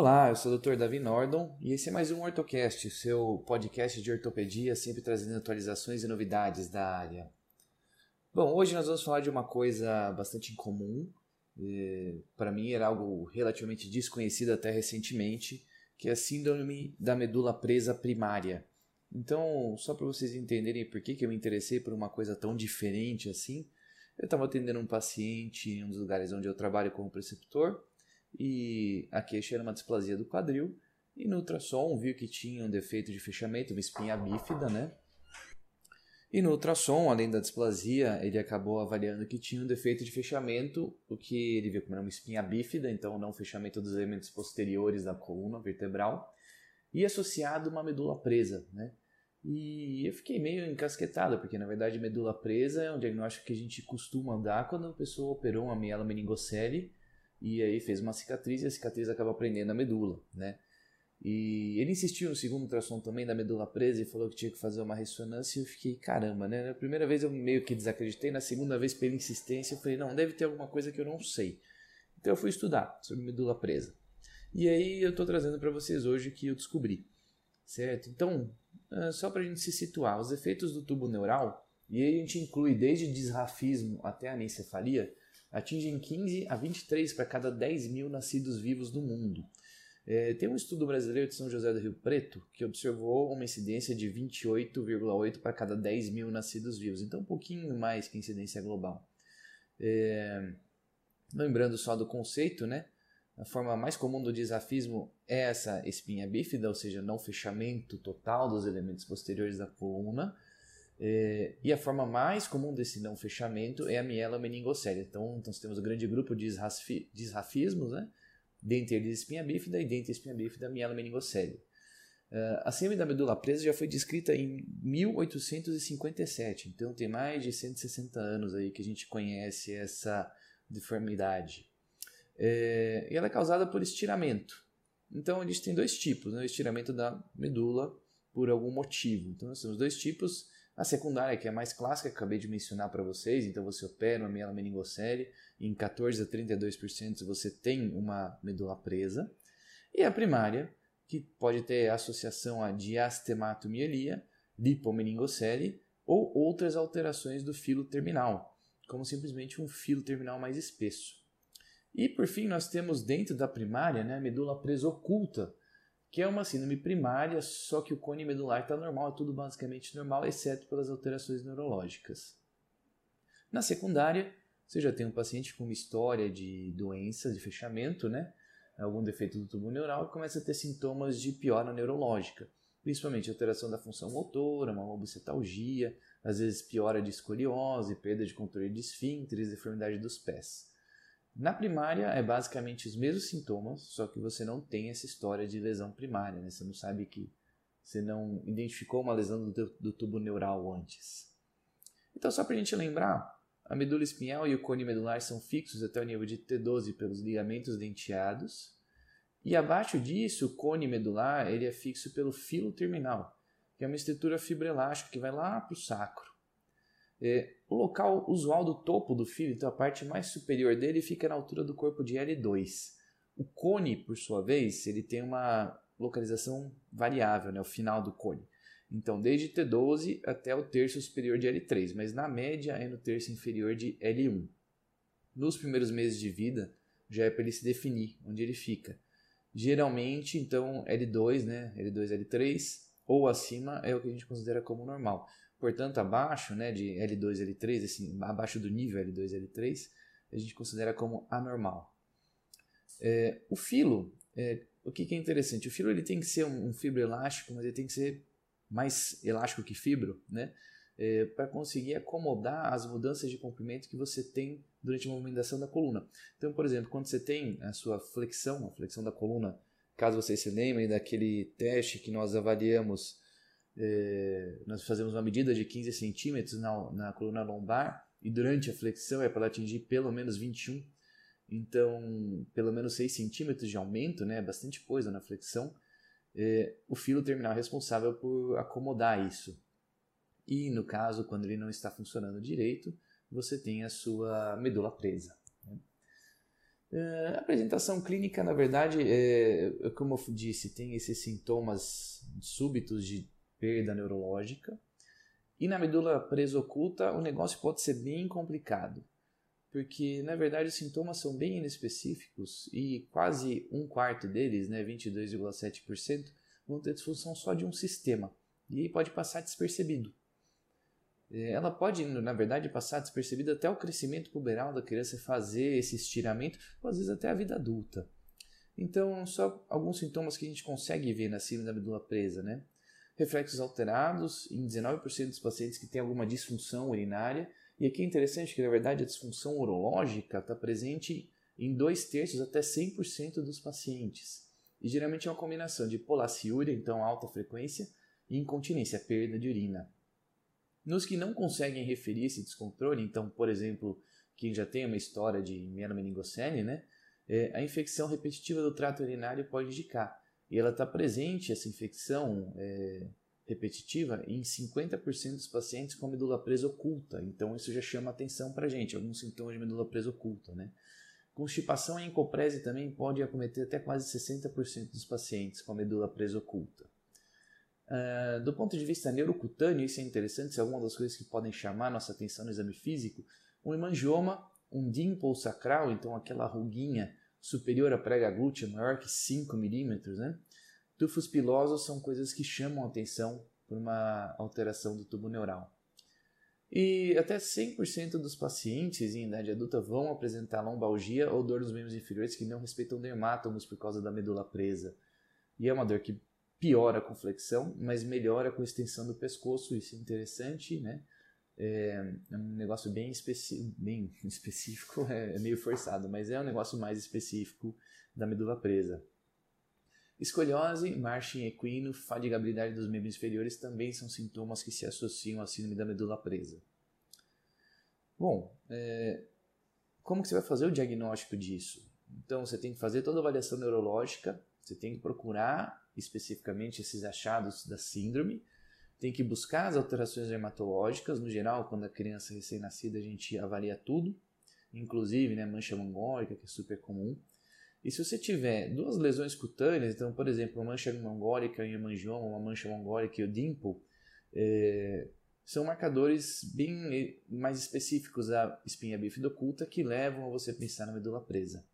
Olá, eu sou o Dr. Davi Nordon e esse é mais um OrtoCast, seu podcast de ortopedia, sempre trazendo atualizações e novidades da área. Bom, hoje nós vamos falar de uma coisa bastante incomum, para mim era algo relativamente desconhecido até recentemente, que é a síndrome da medula presa primária. Então, só para vocês entenderem por que, que eu me interessei por uma coisa tão diferente assim, eu estava atendendo um paciente em um dos lugares onde eu trabalho como preceptor e a queixa era uma displasia do quadril. E no ultrassom viu que tinha um defeito de fechamento, uma espinha bífida, né? E no ultrassom, além da displasia, ele acabou avaliando que tinha um defeito de fechamento, o que ele viu como era uma espinha bífida, então não fechamento dos elementos posteriores da coluna vertebral, e associado uma medula presa, né? E eu fiquei meio encasquetado, porque na verdade medula presa é um diagnóstico que a gente costuma dar quando a pessoa operou uma miela meningocele e aí fez uma cicatriz e a cicatriz acaba prendendo a medula, né? E ele insistiu no segundo ultrassom também da medula presa e falou que tinha que fazer uma ressonância e eu fiquei, caramba, né? Na primeira vez eu meio que desacreditei, na segunda vez pela insistência eu falei, não, deve ter alguma coisa que eu não sei. Então eu fui estudar sobre medula presa. E aí eu estou trazendo para vocês hoje que eu descobri, certo? Então, só para a gente se situar, os efeitos do tubo neural, e aí a gente inclui desde disrafismo até anencefalia, atingem 15 a 23 para cada 10 mil nascidos vivos do mundo. É, tem um estudo brasileiro de São José do Rio Preto que observou uma incidência de 28,8 para cada 10 mil nascidos vivos, então um pouquinho mais que a incidência global. É, lembrando só do conceito, né? A forma mais comum do disrafismo é essa espinha bífida, ou seja, não fechamento total dos elementos posteriores da coluna, é, e a forma mais comum desse não fechamento é a miela meningocélia. Então, nós temos um grande grupo de disrafismos, né? dentre eles espinha bífida e dentre espinha bífida miela meningocélia. Uh, a síndrome da medula presa já foi descrita em 1857, então tem mais de 160 anos aí que a gente conhece essa deformidade. É, e ela é causada por estiramento. Então gente tem dois tipos, né? o estiramento da medula por algum motivo. Então nós temos dois tipos a secundária, que é mais clássica, acabei de mencionar para vocês, então você opera uma miela meningocele em 14 a 32% você tem uma medula presa. E a primária, que pode ter associação a diastematomielia, lipomeningocele ou outras alterações do filo terminal, como simplesmente um filo terminal mais espesso. E por fim, nós temos dentro da primária né, a medula presa oculta, que é uma síndrome primária, só que o cone medular está normal, é tudo basicamente normal, exceto pelas alterações neurológicas. Na secundária, você já tem um paciente com uma história de doença de fechamento, né? algum defeito do tubo neural, e começa a ter sintomas de piora neurológica, principalmente alteração da função motora, uma obesetalgia, às vezes piora de escoliose, perda de controle de esfíncteres, deformidade dos pés. Na primária é basicamente os mesmos sintomas, só que você não tem essa história de lesão primária, né? Você não sabe que você não identificou uma lesão do, do tubo neural antes. Então, só para a gente lembrar, a medula espinhal e o cone medular são fixos até o nível de T12 pelos ligamentos denteados, e abaixo disso, o cone medular ele é fixo pelo filo terminal, que é uma estrutura fibroelástica que vai lá para o sacro. É, o local usual do topo do fio, então a parte mais superior dele, fica na altura do corpo de L2. O cone, por sua vez, ele tem uma localização variável, né, o final do cone. Então, desde T12 até o terço superior de L3, mas na média é no terço inferior de L1. Nos primeiros meses de vida, já é para ele se definir onde ele fica. Geralmente, então, L2, né, L2, L3 ou acima é o que a gente considera como normal. Portanto, abaixo né, de L2 e L3, assim, abaixo do nível L2 e L3, a gente considera como anormal. É, o filo, é, o que, que, é interessante? O filo ele tem que ser um, um fibro elástico, mas ele tem que ser mais elástico que fibro, né? É, para conseguir acomodar as mudanças de comprimento que você tem durante a movimentação da coluna. Então, por exemplo, quando você tem a sua flexão, a flexão da coluna, caso vocês se lembrem daquele teste que nós avaliamos é, nós fazemos uma medida de 15 centímetros na, na coluna lombar e durante a flexão é para atingir pelo menos 21. Então, pelo menos 6 centímetros de aumento, né, bastante coisa na flexão. É, o filo terminal é responsável por acomodar isso. E no caso, quando ele não está funcionando direito, você tem a sua medula presa. Né? Uh, a apresentação clínica, na verdade, é, como eu disse, tem esses sintomas súbitos de perda neurológica. E na medula presa oculta, o negócio pode ser bem complicado, porque na verdade os sintomas são bem inespecíficos e quase um quarto deles, né, 22,7%, vão ter disfunção só de um sistema e pode passar despercebido. É, ela pode, na verdade, passar despercebida até o crescimento puberal da criança fazer esse estiramento, ou às vezes até a vida adulta. Então, só alguns sintomas que a gente consegue ver na síndrome da medula presa, né? Reflexos alterados em 19% dos pacientes que têm alguma disfunção urinária. E aqui é interessante que, na verdade, a disfunção urológica está presente em dois terços até 100% dos pacientes. E geralmente é uma combinação de polaciúria, então alta frequência, e incontinência, perda de urina. Nos que não conseguem referir esse descontrole, então, por exemplo, quem já tem uma história de mielomeningocele, né, é, a infecção repetitiva do trato urinário pode indicar. E ela está presente, essa infecção é, repetitiva, em 50% dos pacientes com medula presa oculta. Então, isso já chama atenção para a gente, alguns sintomas de medula presa oculta. Né? Constipação e encoprese também pode acometer até quase 60% dos pacientes com a medula presa oculta. Uh, do ponto de vista neurocutâneo, isso é interessante, isso é uma das coisas que podem chamar nossa atenção no exame físico. Um hemangioma, um dimple sacral, então aquela ruguinha superior à prega glútea maior que 5 milímetros, né? Tufos pilosos são coisas que chamam a atenção por uma alteração do tubo neural. E até 100% dos pacientes em idade adulta vão apresentar lombalgia ou dor nos membros inferiores que não respeitam dermátomos por causa da medula presa. E é uma dor que piora com flexão, mas melhora com extensão do pescoço, isso é interessante, né? É, é um negócio bem, especi bem específico, é, é meio forçado, mas é um negócio mais específico da medula presa. Escoliose, marcha equino, fadigabilidade dos membros inferiores também são sintomas que se associam à síndrome da medula presa. Bom, é, como que você vai fazer o diagnóstico disso? Então, você tem que fazer toda a avaliação neurológica, você tem que procurar especificamente esses achados da síndrome, tem que buscar as alterações dermatológicas. No geral, quando a criança é recém-nascida, a gente avalia tudo, inclusive né, mancha mongólica, que é super comum. E se você tiver duas lesões cutâneas, então, por exemplo, uma mancha mongólica e hemangioma, uma mancha mongólica e o dimple, é, são marcadores bem mais específicos da espinha bífida oculta que levam a você pensar na medula presa.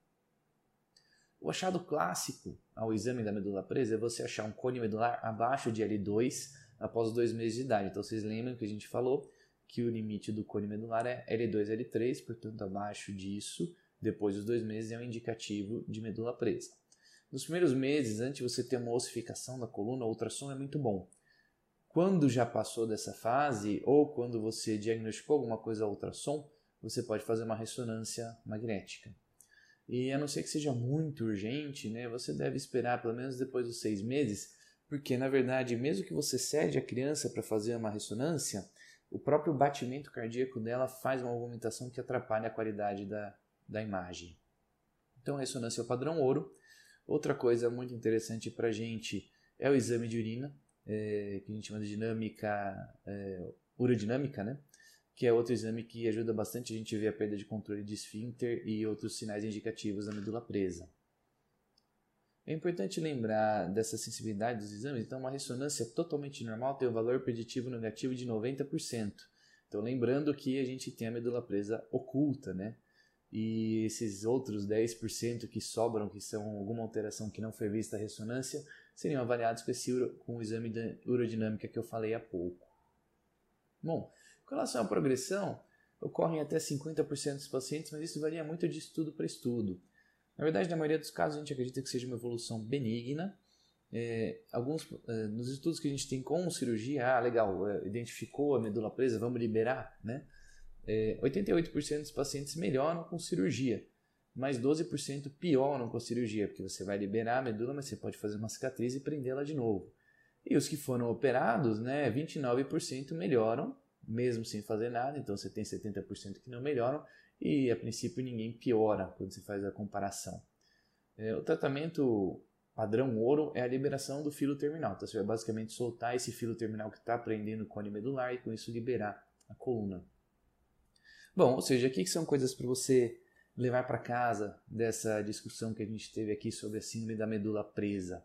O achado clássico ao exame da medula presa é você achar um cone medular abaixo de L2 após dois meses de idade. Então vocês lembram que a gente falou que o limite do cone medular é L2, L3, portanto abaixo disso, depois dos dois meses é um indicativo de medula presa. Nos primeiros meses, antes de você ter uma ossificação da coluna, o ultrassom é muito bom. Quando já passou dessa fase, ou quando você diagnosticou alguma coisa ao ultrassom, você pode fazer uma ressonância magnética. E a não ser que seja muito urgente, né, você deve esperar pelo menos depois dos seis meses, porque na verdade, mesmo que você cede a criança para fazer uma ressonância, o próprio batimento cardíaco dela faz uma movimentação que atrapalha a qualidade da, da imagem. Então, a ressonância é o padrão ouro. Outra coisa muito interessante para a gente é o exame de urina, é, que a gente chama de dinâmica, é, urodinâmica, né? que é outro exame que ajuda bastante a gente ver a perda de controle de esfíncter e outros sinais indicativos da medula presa. É importante lembrar dessa sensibilidade dos exames, então uma ressonância totalmente normal tem um valor preditivo negativo de 90%. Então lembrando que a gente tem a medula presa oculta, né? E esses outros 10% que sobram, que são alguma alteração que não foi vista a ressonância, seriam avaliados com, esse, com o exame da urodinâmica que eu falei há pouco. Bom, com relação à progressão, ocorrem até 50% dos pacientes, mas isso varia muito de estudo para estudo. Na verdade, na maioria dos casos, a gente acredita que seja uma evolução benigna. É, alguns, é, nos estudos que a gente tem com cirurgia, ah, legal, é, identificou a medula presa, vamos liberar, né? 88% é, dos pacientes melhoram com cirurgia, mas 12% pioram com a cirurgia, porque você vai liberar a medula, mas você pode fazer uma cicatriz e prendê-la de novo. E os que foram operados, né, 29% melhoram mesmo sem fazer nada, então você tem 70% que não melhoram e a princípio ninguém piora quando você faz a comparação. É, o tratamento padrão ouro é a liberação do filo terminal, então você vai basicamente soltar esse filo terminal que está prendendo o cone medular e com isso liberar a coluna. Bom, ou seja, aqui são coisas para você levar para casa dessa discussão que a gente teve aqui sobre a síndrome da medula presa?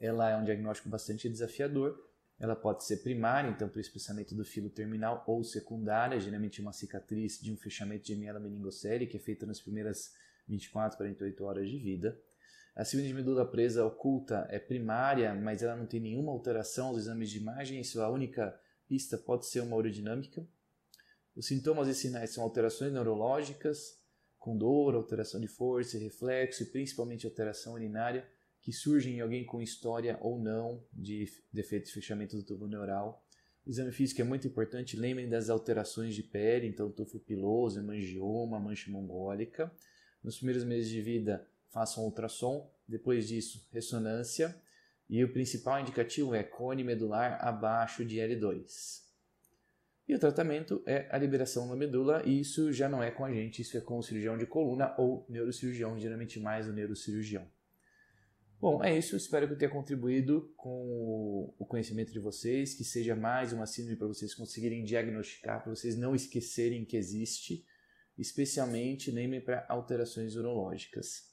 Ela é um diagnóstico bastante desafiador. Ela pode ser primária, então para o espessamento do filo terminal, ou secundária, geralmente uma cicatriz de um fechamento de miela meningocele, que é feita nas primeiras 24, 48 horas de vida. A síndrome de medula presa oculta é primária, mas ela não tem nenhuma alteração aos exames de imagem, sua única pista pode ser uma urodinâmica. Os sintomas e sinais são alterações neurológicas, com dor, alteração de força e reflexo, e principalmente alteração urinária, que surgem em alguém com história ou não de defeito de fechamento do tubo neural. O exame físico é muito importante, lembrem das alterações de pele, então tufo piloso, hemangioma, mancha mongólica. Nos primeiros meses de vida, façam ultrassom, depois disso, ressonância, e o principal indicativo é cone medular abaixo de L2. E o tratamento é a liberação da medula, e isso já não é com a gente, isso é com o cirurgião de coluna ou neurocirurgião, geralmente mais o neurocirurgião. Bom, é isso. Espero que eu tenha contribuído com o conhecimento de vocês, que seja mais uma síndrome para vocês conseguirem diagnosticar, para vocês não esquecerem que existe, especialmente lembrem para alterações urológicas.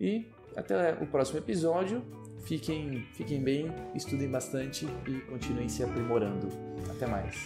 E até o próximo episódio. Fiquem, fiquem bem, estudem bastante e continuem se aprimorando. Até mais.